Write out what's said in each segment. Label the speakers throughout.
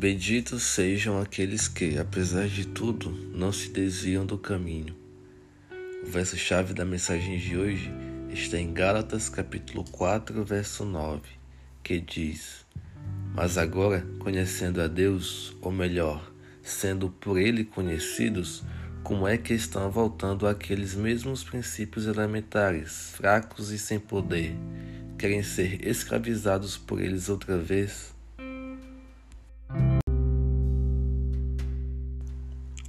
Speaker 1: Benditos sejam aqueles que, apesar de tudo, não se desviam do caminho. O verso-chave da mensagem de hoje está em Gálatas capítulo 4, verso 9, que diz: Mas agora, conhecendo a Deus, ou melhor, sendo por Ele conhecidos, como é que estão voltando àqueles mesmos princípios elementares, fracos e sem poder? Querem ser escravizados por eles outra vez?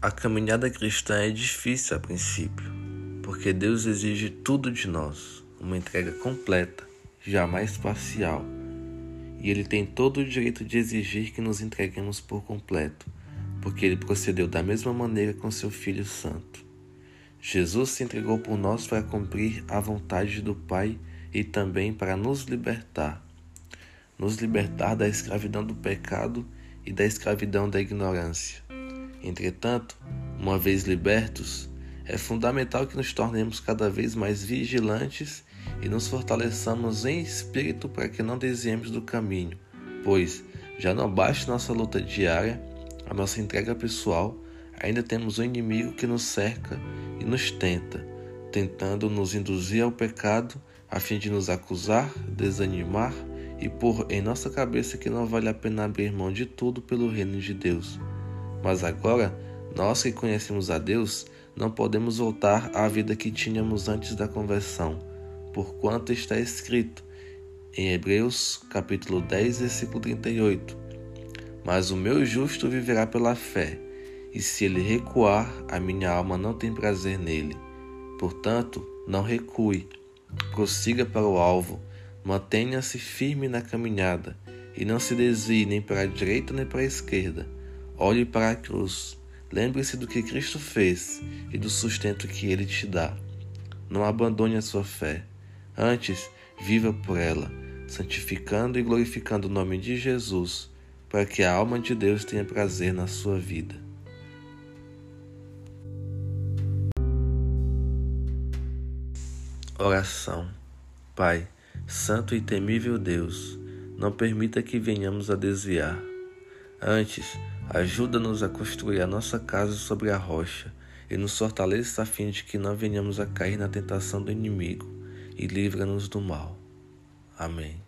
Speaker 1: A caminhada cristã é difícil a princípio, porque Deus exige tudo de nós, uma entrega completa, jamais parcial. E Ele tem todo o direito de exigir que nos entreguemos por completo, porque Ele procedeu da mesma maneira com seu Filho Santo. Jesus se entregou por nós para cumprir a vontade do Pai e também para nos libertar nos libertar da escravidão do pecado e da escravidão da ignorância. Entretanto, uma vez libertos, é fundamental que nos tornemos cada vez mais vigilantes e nos fortaleçamos em espírito para que não desviemos do caminho, pois já não basta nossa luta diária, a nossa entrega pessoal, ainda temos um inimigo que nos cerca e nos tenta, tentando nos induzir ao pecado a fim de nos acusar, desanimar e pôr em nossa cabeça que não vale a pena abrir mão de tudo pelo reino de Deus. Mas agora, nós que conhecemos a Deus, não podemos voltar à vida que tínhamos antes da conversão, porquanto está escrito em Hebreus capítulo 10, versículo 38: Mas o meu justo viverá pela fé, e se ele recuar, a minha alma não tem prazer nele. Portanto, não recue, prossiga para o alvo, mantenha-se firme na caminhada e não se desvie nem para a direita nem para a esquerda Olhe para a cruz. Lembre-se do que Cristo fez e do sustento que ele te dá. Não abandone a sua fé. Antes, viva por ela, santificando e glorificando o nome de Jesus, para que a alma de Deus tenha prazer na sua vida. Oração. Pai, Santo e temível Deus, não permita que venhamos a desviar. Antes, Ajuda-nos a construir a nossa casa sobre a rocha e nos fortaleça a fim de que não venhamos a cair na tentação do inimigo e livra-nos do mal. Amém.